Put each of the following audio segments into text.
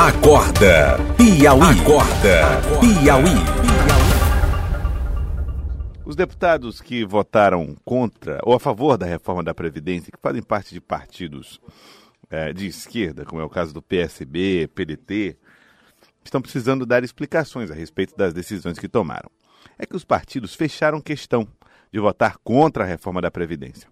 Acorda Piauí. Acorda Piauí. Os deputados que votaram contra ou a favor da reforma da Previdência, que fazem parte de partidos é, de esquerda, como é o caso do PSB, PDT, estão precisando dar explicações a respeito das decisões que tomaram. É que os partidos fecharam questão de votar contra a reforma da Previdência.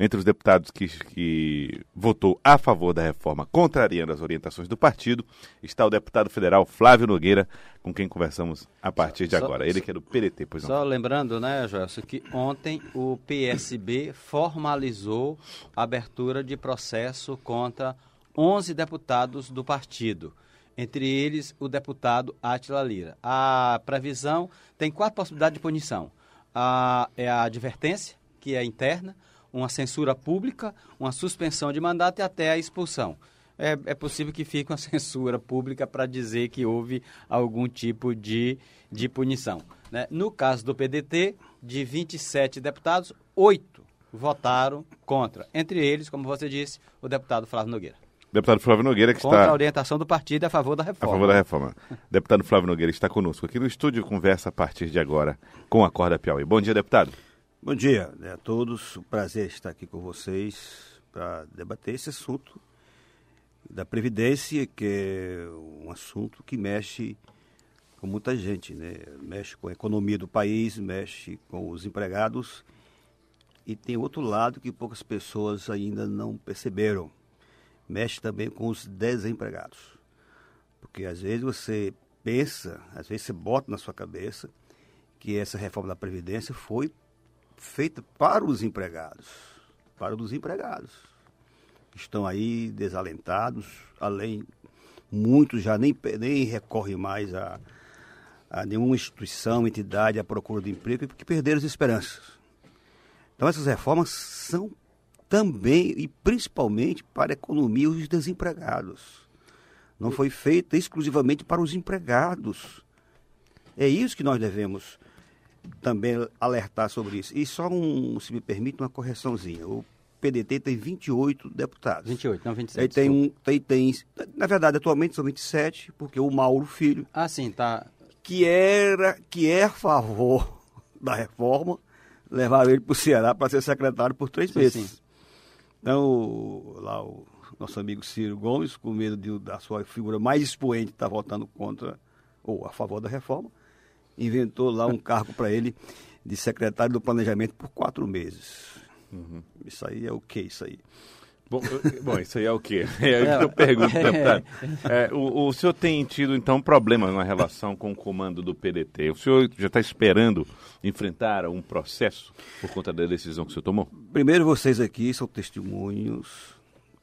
Entre os deputados que, que votou a favor da reforma, contrariando as orientações do partido, está o deputado federal Flávio Nogueira, com quem conversamos a partir de agora. Ele que é do PDT, pois não. Só lembrando, né, Joelson, que ontem o PSB formalizou a abertura de processo contra 11 deputados do partido entre eles o deputado Átila Lira. A previsão tem quatro possibilidades de punição. A, é a advertência, que é interna, uma censura pública, uma suspensão de mandato e até a expulsão. É, é possível que fique uma censura pública para dizer que houve algum tipo de, de punição. Né? No caso do PDT, de 27 deputados, oito votaram contra. Entre eles, como você disse, o deputado Flávio Nogueira. Deputado Flávio Nogueira, que Contra está. a orientação do partido a favor da reforma. A favor da reforma. deputado Flávio Nogueira está conosco aqui no estúdio, conversa a partir de agora com a Corda Piauí. Bom dia, deputado. Bom dia né, a todos. Um prazer estar aqui com vocês para debater esse assunto da Previdência, que é um assunto que mexe com muita gente, né? Mexe com a economia do país, mexe com os empregados. E tem outro lado que poucas pessoas ainda não perceberam mexe também com os desempregados. Porque às vezes você pensa, às vezes você bota na sua cabeça que essa reforma da Previdência foi feita para os empregados, para os empregados. Estão aí desalentados, além, muitos já nem, nem recorrem mais a, a nenhuma instituição, entidade à procura de emprego, porque perderam as esperanças. Então essas reformas são também e principalmente para a economia os desempregados. Não foi feita exclusivamente para os empregados. É isso que nós devemos também alertar sobre isso. E só um, se me permite, uma correçãozinha. O PDT tem 28 deputados. 28, não 27. Aí tem um, tem, tem, na verdade, atualmente são 27, porque o Mauro Filho, Ah, sim, tá. que era, que é a favor da reforma, levaram ele para o Ceará para ser secretário por três Sim, meses. sim. Então, lá o nosso amigo Ciro Gomes, com medo de, da sua figura mais expoente estar votando contra ou a favor da reforma, inventou lá um cargo para ele de secretário do planejamento por quatro meses. Isso aí é o que isso aí? Bom, bom, isso aí é o quê? É o que eu pergunto, deputado. É, o, o senhor tem tido, então, problemas na relação com o comando do PDT. O senhor já está esperando enfrentar um processo por conta da decisão que o senhor tomou? Primeiro, vocês aqui são testemunhos,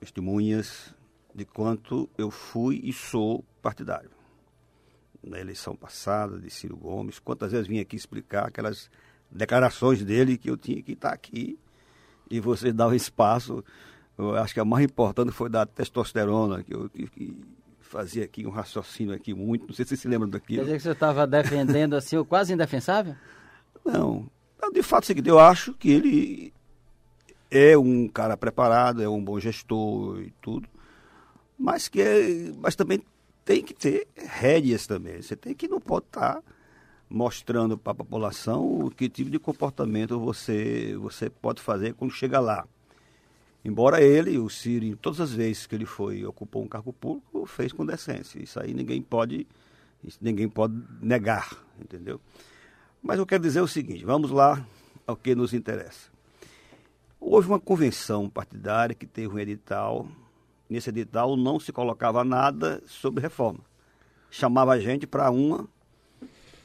testemunhas de quanto eu fui e sou partidário. Na eleição passada de Ciro Gomes, quantas vezes vim aqui explicar aquelas declarações dele que eu tinha que estar aqui e vocês davam espaço. Eu acho que a mais importante foi da testosterona, que eu tive que fazer aqui um raciocínio aqui muito. Não sei se vocês se lembram Quer daquilo. dizer que você estava defendendo assim, o quase indefensável? Não. De fato, é o seguinte, eu acho que ele é um cara preparado, é um bom gestor e tudo, mas que é, mas também tem que ter rédeas também. Você tem que não pode estar mostrando para a população que tipo de comportamento você você pode fazer quando chega lá. Embora ele, o Ciro, todas as vezes que ele foi ocupou um cargo público, fez com decência. Isso aí ninguém pode ninguém pode negar, entendeu? Mas eu quero dizer o seguinte, vamos lá ao que nos interessa. Houve uma convenção partidária que teve um edital. Nesse edital não se colocava nada sobre reforma. Chamava a gente para uma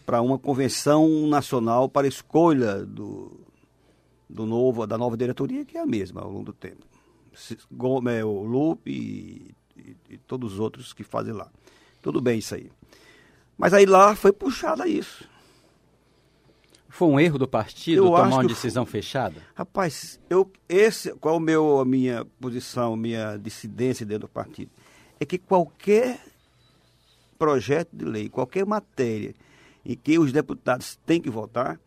para uma convenção nacional para escolha do, do novo da nova diretoria que é a mesma ao longo do tempo. Gomes, o Lupe e, e- e todos os outros que fazem lá. Tudo bem isso aí. Mas aí lá foi puxada isso. Foi um erro do partido Eu tomar uma decisão fechada? Rapaz, eu, esse, qual é meu, a minha posição, minha dissidência dentro do partido? É que qualquer projeto de lei, qualquer matéria em que os deputados têm que votar,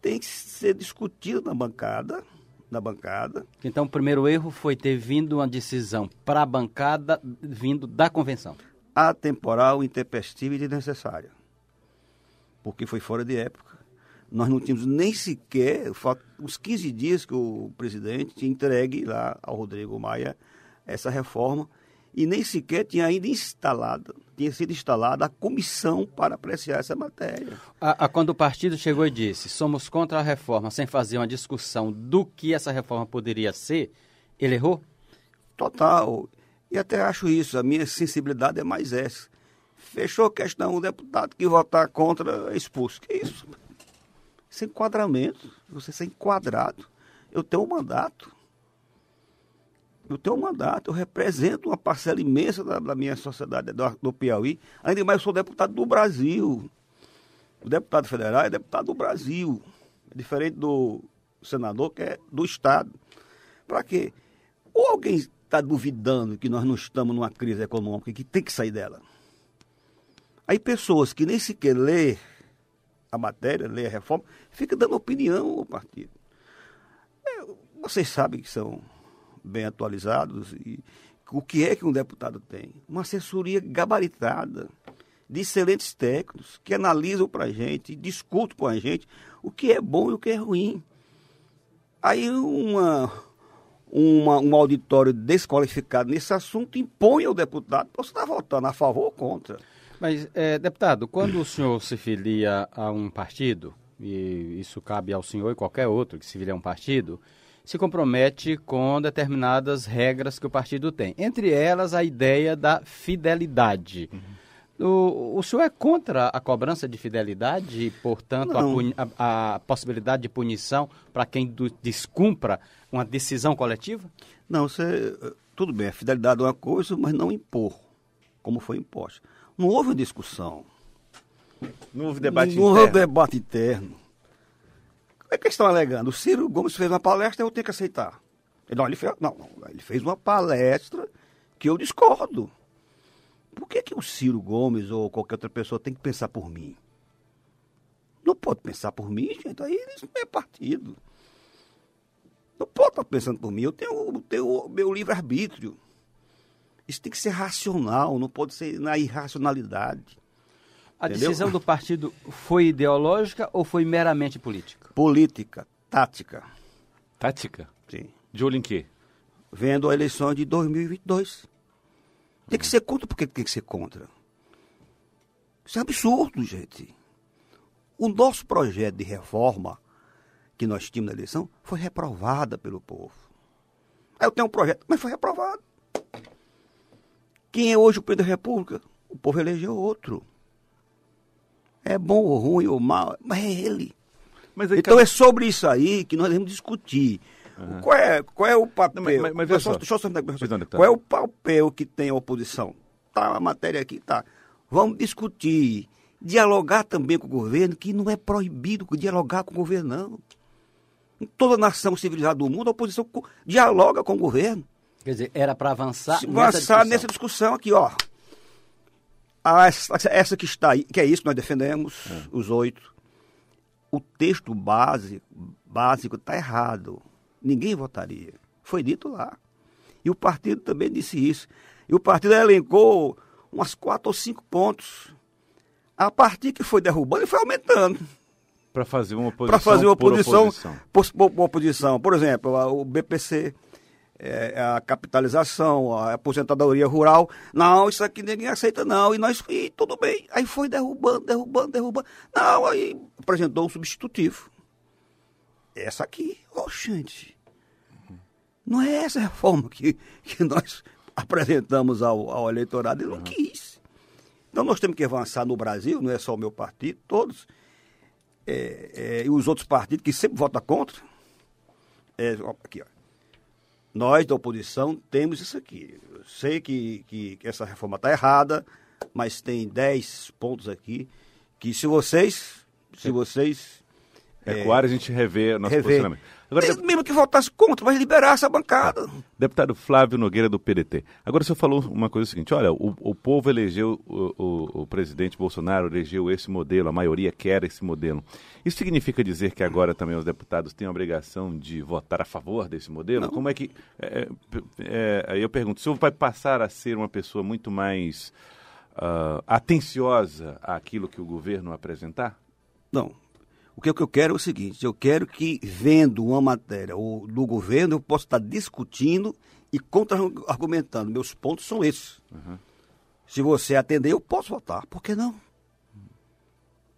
tem que ser discutido na bancada, na bancada. Então, o primeiro erro foi ter vindo uma decisão para a bancada vindo da convenção. atemporal, intempestiva e desnecessária. Porque foi fora de época. Nós não tínhamos nem sequer, uns 15 dias que o presidente tinha entregue lá ao Rodrigo Maia essa reforma e nem sequer tinha ainda instalado, tinha sido instalada a comissão para apreciar essa matéria. A, a, quando o partido chegou e disse somos contra a reforma, sem fazer uma discussão do que essa reforma poderia ser, ele errou? Total. E até acho isso, a minha sensibilidade é mais essa. Fechou a questão, o deputado que votar contra é expulso. Que isso? É enquadramento, você ser enquadrado. Eu tenho um mandato eu tenho um mandato, eu represento uma parcela imensa da, da minha sociedade do, do, Piauí. Ainda mais eu sou deputado do Brasil. O deputado federal é deputado do Brasil. É diferente do senador, que é do Estado. Para quê? Ou alguém está duvidando que nós não estamos numa crise econômica e que tem que sair dela. Aí pessoas que nem sequer lê a matéria, lê a reforma, ficam dando opinião ao partido. É, vocês sabem que são bem atualizados. E o que é que um deputado tem? Uma assessoria gabaritada, de excelentes técnicos, que analisam para a gente, discutem com a gente o que é bom e o que é ruim. Aí uma, uma, um auditório desqualificado nesse assunto impõe ao deputado, você está votando a favor ou contra. Mas, é, deputado, quando o senhor se filia a um partido, e isso cabe ao senhor e qualquer outro que se filia a um partido, se compromete com determinadas regras que o partido tem. Entre elas, a ideia da fidelidade. Uhum. O, o senhor é contra a cobrança de fidelidade e, portanto, a, a, a, possibilidade de punição para quem do, descumpra uma decisão coletiva? Não, você, tudo bem, a fidelidade é uma coisa, mas não impor, como foi imposto. Não houve discussão. Não houve debate não, interno. Não houve debate interno. O é que estão alegando? O Ciro Gomes fez uma palestra, eu tenho que aceitar. Não, ele fez, não, não, ele fez uma palestra que eu discordo. Por que, que o Ciro Gomes ou qualquer outra pessoa tem que pensar por mim? Não pode pensar por mim, gente. Aí isso não é partido. Não pode estar pensando por mim. Eu tenho, tenho meu livre-arbítrio. Isso tem que ser racional, não pode ser na irracionalidade. A Entendeu? decisão do partido foi ideológica ou foi meramente política? Política, tática. Tática? Sim. De olho em quê? Vendo a eleição de 2022. Tem que ser contra, por que tem que ser contra? Isso é absurdo, gente. O nosso projeto de reforma que nós tínhamos na eleição foi reprovada pelo povo. Aí eu tenho um projeto, mas foi reprovado. Quem é hoje o presidente da República? O povo elegeu outro. É bom ou ruim ou mal, mas é ele. Mas então é sobre isso aí que nós devemos discutir. Uhum. Qual, é, qual é o papel? Não, mas, mas, só, eu só, qual é o papel que tem a oposição? Tá a matéria aqui, tá. Vamos discutir, dialogar também com o governo, que não é proibido dialogar com o governo, não. Em toda nação civilizada do mundo, a oposição dialoga com o governo. Quer dizer, era para avançar, avançar nessa discussão. nessa discussão aqui, ó. Ah, essa, essa, que está aí, que é isso que nós defendemos, é. os oito. O texto base, básico está errado. Ninguém votaria. Foi dito lá. E o partido também disse isso. E o partido elencou umas quatro ou cinco pontos. A partir que foi derrubando, ele foi aumentando. Para fazer uma oposição. Para fazer uma oposição, oposição. Por, por, oposição. Por exemplo, o BPC é, é, a capitalização, a aposentadoria rural. Não, isso aqui ninguém aceita, não. E nós, e tudo bem. Aí foi derrubando, derrubando, derrubando. Não, aí apresentou um substitutivo. Essa aqui, ó, oh, gente. Não é essa reforma que, que nós apresentamos ao, ao eleitorado. Ele não quis. Então nós temos que avançar no Brasil, não é só o meu partido, todos. É, é, e os outros partidos que sempre votam contra. É, aqui, ó nós da oposição temos isso aqui. Eu sei que, que, essa reforma está errada, mas tem 10 pontos aqui que se vocês, se vocês Recuar, é, a gente revê nosso rever. posicionamento. Agora, Mesmo, mesmo que votasse contra, vai liberar essa bancada. Deputado Flávio Nogueira, do PDT. Agora, o senhor falou uma coisa seguinte: olha, o, o povo elegeu o, o, o, presidente Bolsonaro, elegeu esse modelo, a maioria quer esse modelo. Isso significa dizer que agora também os deputados têm a obrigação de votar a favor desse modelo? Não. Como é que. É, é, é, eu pergunto: o senhor vai passar a ser uma pessoa muito mais uh, atenciosa àquilo que o governo apresentar? Não. O que eu quero é o seguinte: eu quero que, vendo uma matéria ou, do governo, eu possa estar discutindo e contra-argumentando. Meus pontos são esses. Uhum. Se você atender, eu posso votar. Por que não?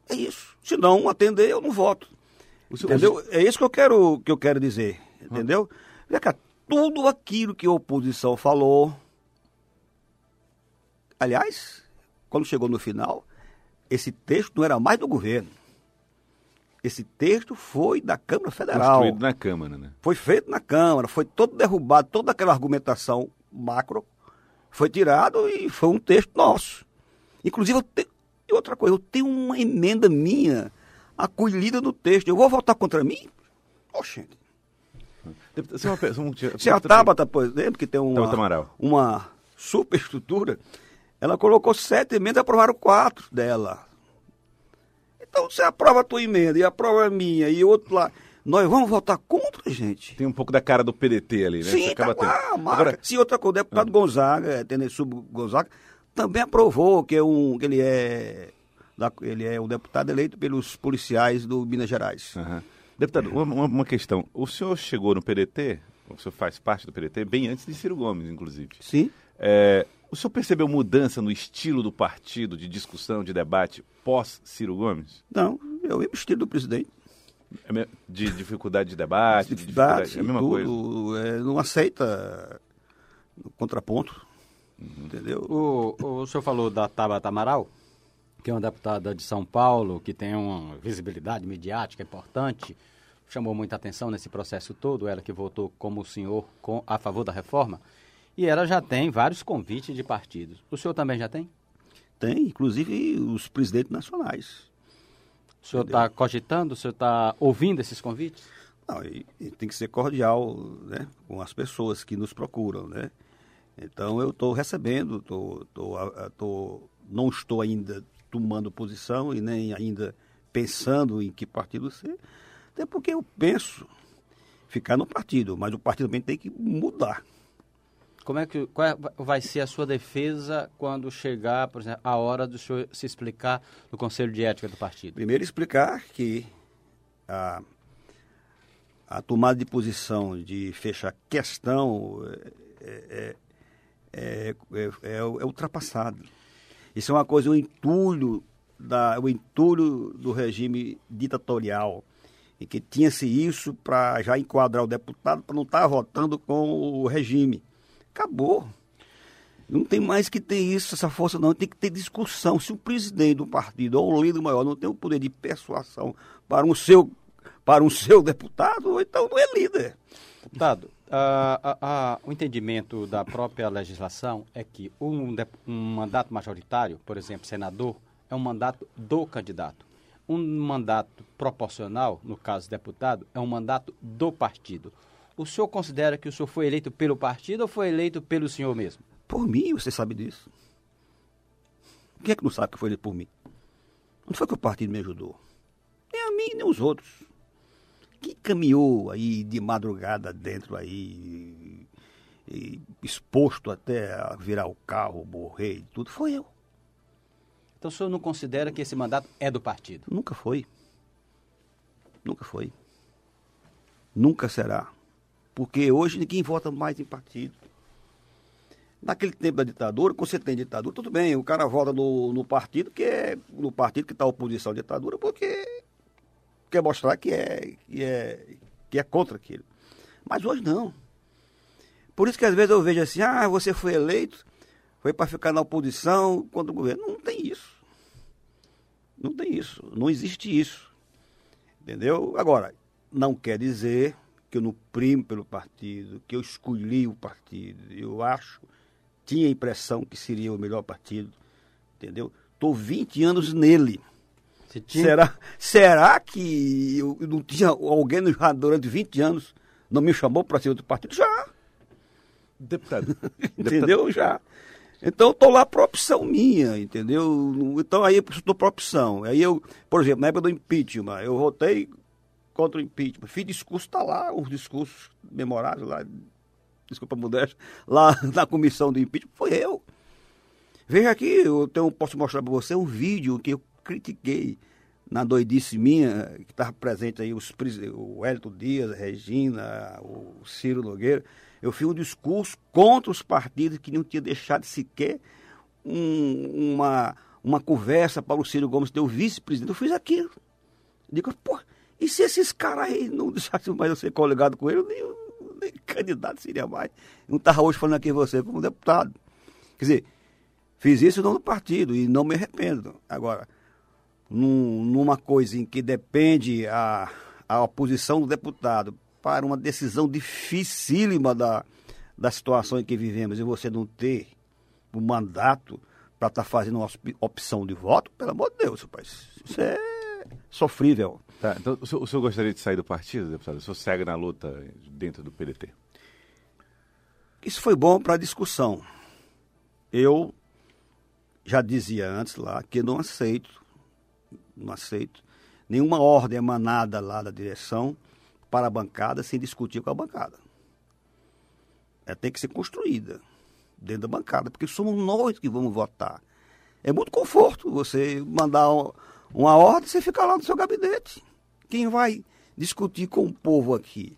É isso. Se não atender, eu não voto. entendeu? É isso que eu quero, que eu quero dizer. Entendeu? Vê cá, tudo aquilo que a oposição falou. Aliás, quando chegou no final, esse texto não era mais do governo. Esse texto foi da Câmara Federal. Construído na Câmara, né? Foi feito na Câmara, foi todo derrubado, toda aquela argumentação macro foi tirado e foi um texto nosso. Inclusive, eu te... e outra coisa, eu tenho uma emenda minha acolhida no texto. Eu vou votar contra mim? Oxente. Se, uma, um, Se a Tabata, por exemplo, que tem uma, uma superestrutura, ela colocou sete emendas e aprovaram quatro dela. Então, você aprova a tua emenda e aprova a minha e outro lá. Nós vamos votar contra, gente. Tem um pouco da cara do PDT ali, né? Sim, você acaba tá, tendo. Agora, se outra coisa, o deputado ah. Gonzaga, Sub Gonzaga, também aprovou que, é um, que ele é ele é um deputado eleito pelos policiais do Minas Gerais. Uhum. Deputado, uma, uma, questão. O senhor chegou no PDT, o senhor faz parte do PDT, bem antes de Ciro Gomes, inclusive. Sim. É, o senhor percebeu mudança no estilo do partido, de discussão, de debate, pós-Ciro Gomes? Não, é o mesmo estilo do presidente. É de dificuldade de debate, de dificuldade, de dificuldade, é a mesma tudo, coisa. É, não aceita o contraponto, uhum. entendeu? O, o senhor falou da Tabata Amaral, que é uma deputada de São Paulo, que tem uma visibilidade midiática importante, chamou muita atenção nesse processo todo, ela que votou como o senhor com, a favor da reforma. E ela já tem vários convites de partidos. O senhor também já tem? Tem, inclusive os presidentes nacionais. O senhor está cogitando, o senhor está ouvindo esses convites? Não, e, e tem que ser cordial né, com as pessoas que nos procuram, né? Então eu estou recebendo, tô, tô, tô, não estou ainda tomando posição e nem ainda pensando em que partido ser, até porque eu penso ficar no partido, mas o partido também tem que mudar. Como é que qual é, vai ser a sua defesa quando chegar, por exemplo, a hora do senhor se explicar no Conselho de Ética do partido? Primeiro explicar que a, a tomada de posição de fechar questão é, é, é, é, ultrapassada. Isso é uma coisa, o entulho, da, o entulho do regime ditatorial, que tinha-se isso para já enquadrar o deputado para não estar tá votando com o regime. Acabou. Não tem mais que ter isso, essa força, não. Tem que ter discussão. Se o presidente do partido ou o líder maior não tem o poder de persuasão para um seu, para um seu deputado, então não é líder. Deputado, uh, uh, uh, o entendimento da própria legislação é que um, um mandato majoritário, por exemplo, senador, é um mandato do candidato. Um mandato proporcional, no caso deputado, é um mandato do partido. O senhor considera que o senhor foi eleito pelo partido ou foi eleito pelo senhor mesmo? Por mim, você sabe disso. Quem é que não sabe que foi eleito por mim? Não foi que o partido me ajudou. Nem a mim, nem os outros. Quem caminhou aí de madrugada dentro aí, exposto até a virar o carro, morrer e tudo, foi eu. Então o senhor não considera que esse mandato é do partido? Nunca foi. Nunca foi. Nunca será. Porque hoje ninguém vota mais em partido. Naquele tempo da ditadura, quando você tem ditadura, tudo bem, o cara vota no, no partido que é no partido que está oposição à ditadura, porque quer mostrar que é, que é, que é contra aquilo. Mas hoje não. Por isso que às vezes eu vejo assim, ah, você foi eleito, foi para ficar na oposição contra o governo. Não tem isso. Não tem isso. Não existe isso. Entendeu? Agora, não quer dizer que eu não primo pelo partido, que eu escolhi o partido. Eu acho, tinha a impressão que seria o melhor partido, entendeu? Estou 20 anos nele. Tinha... Será, será que eu não tinha alguém durante 20 anos não me chamou para ser outro partido? Já. Deputado. entendeu? Já. Então estou lá por opção minha, entendeu? Então aí eu estou por opção. Aí eu, por exemplo, na época do impeachment, eu votei contra o impeachment. Fiz discurso, está lá, os discursos memoráveis lá, desculpa modéstia, lá na comissão do impeachment, foi eu. Veja aqui, eu tenho, posso mostrar para você um vídeo que eu critiquei na doidice minha, que estava presente aí os, o Hélito Dias, a Regina, o Ciro Nogueira. Eu fiz um discurso contra os partidos que não tinha deixado sequer um, uma, uma conversa para o Ciro Gomes ter o vice-presidente. Eu fiz aquilo. Digo, pô, e se esses caras aí não deixassem mais eu ser coligado com ele, nem, nem candidato seria mais. Não estava hoje falando aqui você como deputado. Quer dizer, fiz isso no partido e não me arrependo. Agora, num, numa coisa em que depende a, a oposição do deputado para uma decisão dificílima da, da situação em que vivemos e você não ter o mandato para estar tá fazendo uma opção de voto, pelo amor de Deus, rapaz, isso é sofrível. Tá, então o senhor, o senhor gostaria de sair do partido, deputado? O senhor segue na luta dentro do PDT? Isso foi bom para a discussão. Eu já dizia antes lá que não aceito não aceito nenhuma ordem emanada lá da direção para a bancada sem discutir com a bancada. É tem que ser construída dentro da bancada, porque somos nós que vamos votar. É muito conforto você mandar uma ordem e você ficar lá no seu gabinete. Quem vai discutir com o povo aqui?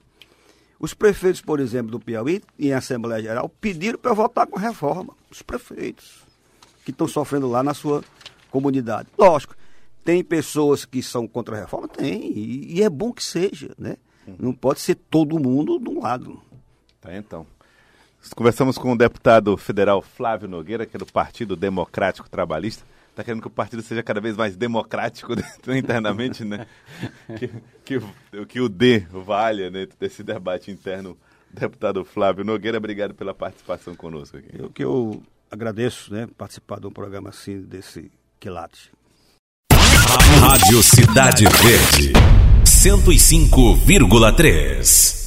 Os prefeitos, por exemplo, do Piauí, em Assembleia Geral, pediram para votar com reforma. Os prefeitos que estão sofrendo lá na sua comunidade. Lógico, tem pessoas que são contra a reforma? Tem, e, e é bom que seja, né? Não pode ser todo mundo de um lado. Tá, então. Conversamos com o deputado federal Flávio Nogueira, que é do Partido Democrático Trabalhista. Está querendo que o partido seja cada vez mais democrático internamente, né? que, que, que o D valha dentro né, desse debate interno. Deputado Flávio Nogueira, obrigado pela participação conosco aqui. Eu que eu agradeço, né, participar de um programa assim, desse quilate. Rádio Cidade Verde, 105,3.